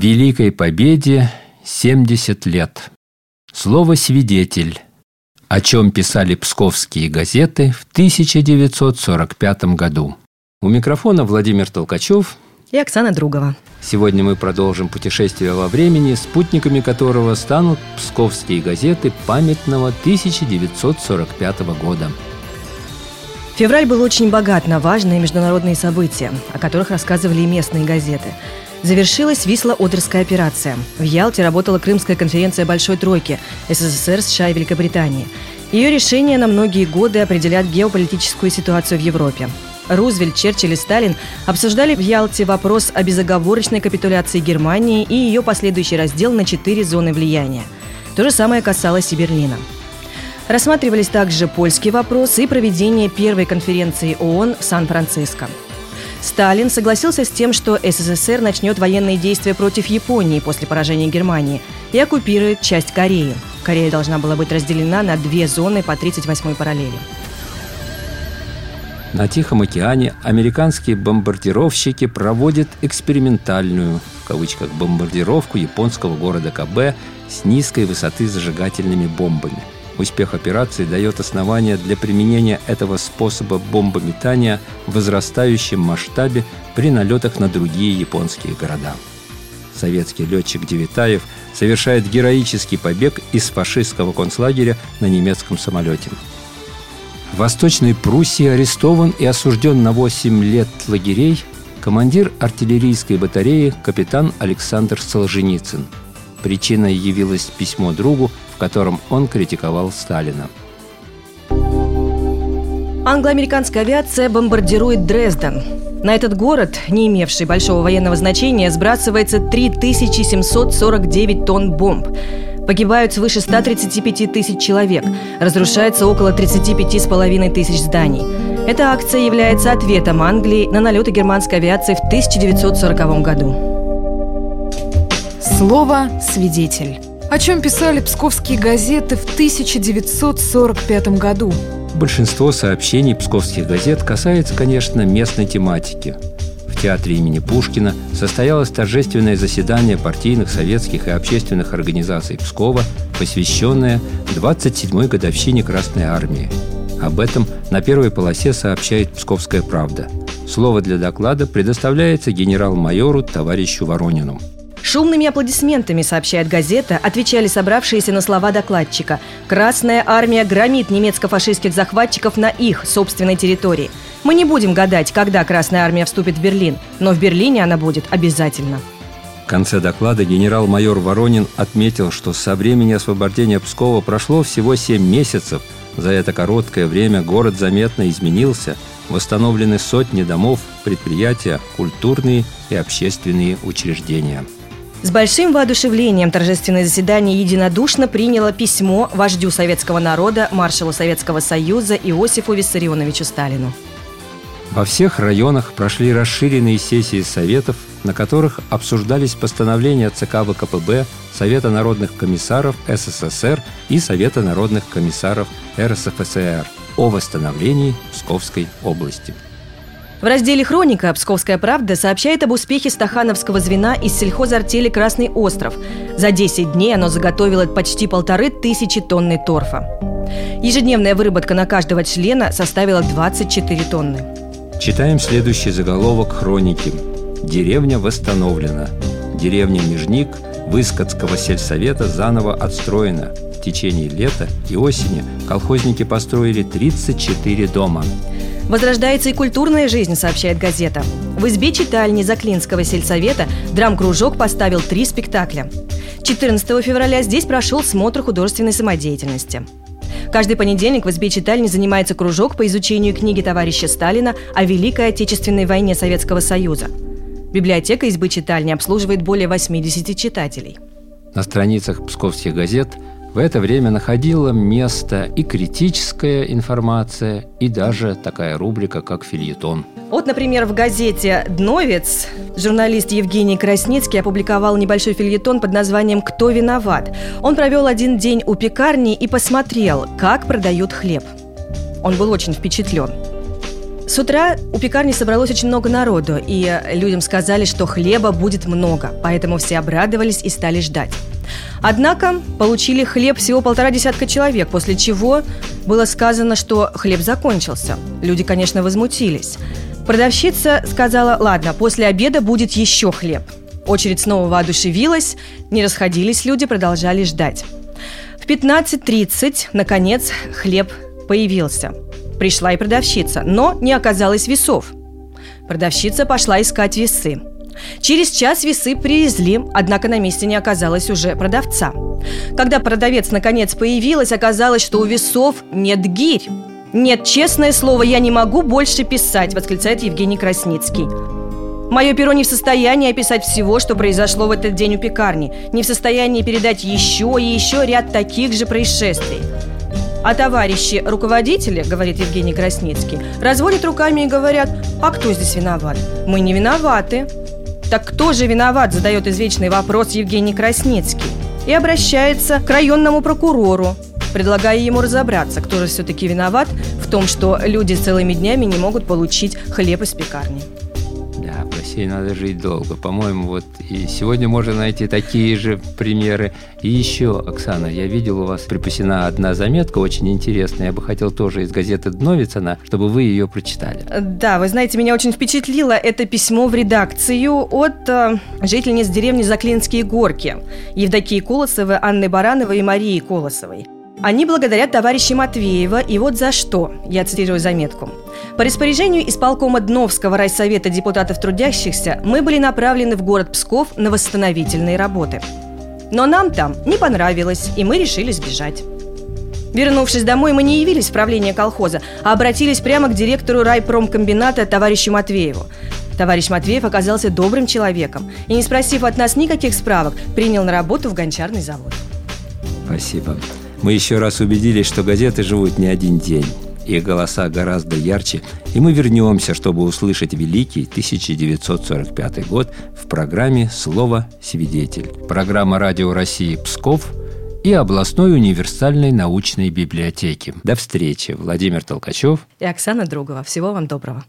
Великой Победе 70 лет. Слово «свидетель», о чем писали псковские газеты в 1945 году. У микрофона Владимир Толкачев и Оксана Другова. Сегодня мы продолжим путешествие во времени, спутниками которого станут псковские газеты памятного 1945 года. Февраль был очень богат на важные международные события, о которых рассказывали и местные газеты – Завершилась Висло-Одерская операция. В Ялте работала Крымская конференция Большой Тройки СССР, США и Великобритании. Ее решения на многие годы определят геополитическую ситуацию в Европе. Рузвельт, Черчилль и Сталин обсуждали в Ялте вопрос о безоговорочной капитуляции Германии и ее последующий раздел на четыре зоны влияния. То же самое касалось и Берлина. Рассматривались также польский вопрос и проведение первой конференции ООН в Сан-Франциско. Сталин согласился с тем, что СССР начнет военные действия против Японии после поражения Германии и оккупирует часть Кореи. Корея должна была быть разделена на две зоны по 38-й параллели. На Тихом океане американские бомбардировщики проводят экспериментальную, в кавычках, бомбардировку японского города КБ с низкой высоты зажигательными бомбами – Успех операции дает основания для применения этого способа бомбометания в возрастающем масштабе при налетах на другие японские города. Советский летчик Девитаев совершает героический побег из фашистского концлагеря на немецком самолете. В Восточной Пруссии арестован и осужден на 8 лет лагерей командир артиллерийской батареи капитан Александр Солженицын. Причиной явилось письмо другу, котором он критиковал Сталина. Англо-американская авиация бомбардирует Дрезден. На этот город, не имевший большого военного значения, сбрасывается 3749 тонн бомб. Погибают свыше 135 тысяч человек. Разрушается около 35,5 тысяч зданий. Эта акция является ответом Англии на налеты германской авиации в 1940 году. Слово «свидетель» о чем писали псковские газеты в 1945 году. Большинство сообщений псковских газет касается, конечно, местной тематики. В театре имени Пушкина состоялось торжественное заседание партийных, советских и общественных организаций Пскова, посвященное 27-й годовщине Красной Армии. Об этом на первой полосе сообщает «Псковская правда». Слово для доклада предоставляется генерал-майору товарищу Воронину. Шумными аплодисментами, сообщает газета, отвечали собравшиеся на слова докладчика. «Красная армия громит немецко-фашистских захватчиков на их собственной территории. Мы не будем гадать, когда Красная армия вступит в Берлин, но в Берлине она будет обязательно». В конце доклада генерал-майор Воронин отметил, что со времени освобождения Пскова прошло всего 7 месяцев. За это короткое время город заметно изменился, восстановлены сотни домов, предприятия, культурные и общественные учреждения – с большим воодушевлением торжественное заседание единодушно приняло письмо вождю советского народа, маршалу Советского Союза Иосифу Виссарионовичу Сталину. Во всех районах прошли расширенные сессии Советов, на которых обсуждались постановления ЦК ВКПБ, Совета народных комиссаров СССР и Совета народных комиссаров РСФСР о восстановлении Псковской области. В разделе «Хроника» «Псковская правда» сообщает об успехе стахановского звена из сельхозартели «Красный остров». За 10 дней оно заготовило почти полторы тысячи тонны торфа. Ежедневная выработка на каждого члена составила 24 тонны. Читаем следующий заголовок хроники. Деревня восстановлена. Деревня Межник Выскотского сельсовета заново отстроена. В течение лета и осени колхозники построили 34 дома. Возрождается и культурная жизнь, сообщает газета. В избе читальни Заклинского сельсовета драм-кружок поставил три спектакля. 14 февраля здесь прошел смотр художественной самодеятельности. Каждый понедельник в избе читальни занимается кружок по изучению книги товарища Сталина о Великой Отечественной войне Советского Союза. Библиотека избы читальни обслуживает более 80 читателей. На страницах псковских газет – в это время находила место и критическая информация, и даже такая рубрика, как фильетон. Вот, например, в газете «Дновец» журналист Евгений Красницкий опубликовал небольшой фильетон под названием «Кто виноват?». Он провел один день у пекарни и посмотрел, как продают хлеб. Он был очень впечатлен. С утра у пекарни собралось очень много народу, и людям сказали, что хлеба будет много, поэтому все обрадовались и стали ждать. Однако получили хлеб всего полтора десятка человек, после чего было сказано, что хлеб закончился. Люди, конечно, возмутились. Продавщица сказала, ладно, после обеда будет еще хлеб. Очередь снова воодушевилась, не расходились люди, продолжали ждать. В 15.30, наконец, хлеб появился. Пришла и продавщица, но не оказалось весов. Продавщица пошла искать весы. Через час весы привезли, однако на месте не оказалось уже продавца. Когда продавец наконец появилась, оказалось, что у весов нет гирь. «Нет, честное слово, я не могу больше писать», – восклицает Евгений Красницкий. Мое перо не в состоянии описать всего, что произошло в этот день у пекарни, не в состоянии передать еще и еще ряд таких же происшествий. А товарищи руководители, говорит Евгений Красницкий, разводят руками и говорят, а кто здесь виноват? Мы не виноваты. Так кто же виноват, задает извечный вопрос Евгений Красницкий. И обращается к районному прокурору, предлагая ему разобраться, кто же все-таки виноват в том, что люди целыми днями не могут получить хлеб из пекарни. России надо жить долго. По-моему, вот и сегодня можно найти такие же примеры. И еще, Оксана, я видел у вас припасена одна заметка очень интересная. Я бы хотел тоже из газеты Дновицына, чтобы вы ее прочитали. Да, вы знаете, меня очень впечатлило это письмо в редакцию от э, жительниц деревни Заклинские горки Евдокии Колосовой, Анны Барановой и Марии Колосовой. Они благодарят товарища Матвеева, и вот за что, я цитирую заметку. По распоряжению исполкома Дновского райсовета депутатов трудящихся мы были направлены в город Псков на восстановительные работы. Но нам там не понравилось, и мы решили сбежать. Вернувшись домой, мы не явились в правление колхоза, а обратились прямо к директору райпромкомбината товарищу Матвееву. Товарищ Матвеев оказался добрым человеком и, не спросив от нас никаких справок, принял на работу в гончарный завод. Спасибо. Мы еще раз убедились, что газеты живут не один день. Их голоса гораздо ярче, и мы вернемся, чтобы услышать великий 1945 год в программе «Слово свидетель». Программа «Радио России Псков» и областной универсальной научной библиотеки. До встречи. Владимир Толкачев и Оксана Другова. Всего вам доброго.